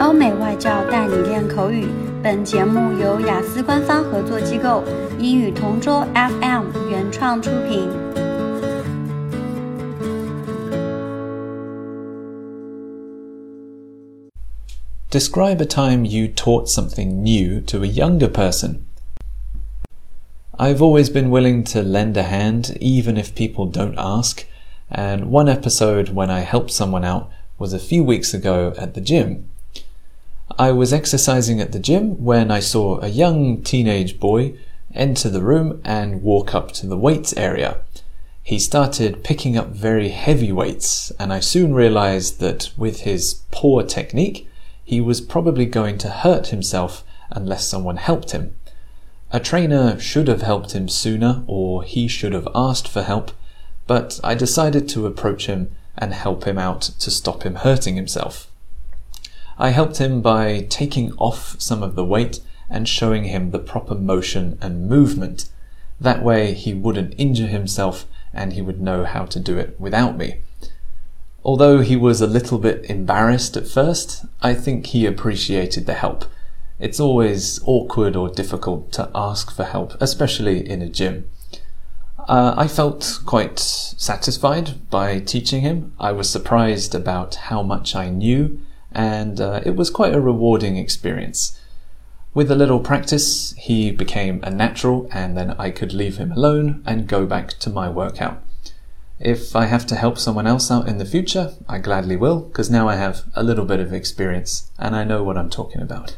欧美外教带你练口语。本节目由雅思官方合作机构英语同桌 FM 原创出品。Describe a time you taught something new to a younger person. I've always been willing to lend a hand, even if people don't ask. And one episode when I helped someone out was a few weeks ago at the gym. I was exercising at the gym when I saw a young teenage boy enter the room and walk up to the weights area. He started picking up very heavy weights, and I soon realized that with his poor technique, he was probably going to hurt himself unless someone helped him. A trainer should have helped him sooner, or he should have asked for help, but I decided to approach him and help him out to stop him hurting himself. I helped him by taking off some of the weight and showing him the proper motion and movement. That way he wouldn't injure himself and he would know how to do it without me. Although he was a little bit embarrassed at first, I think he appreciated the help. It's always awkward or difficult to ask for help, especially in a gym. Uh, I felt quite satisfied by teaching him. I was surprised about how much I knew, and uh, it was quite a rewarding experience. With a little practice, he became a natural, and then I could leave him alone and go back to my workout. If I have to help someone else out in the future, I gladly will, because now I have a little bit of experience and I know what I'm talking about.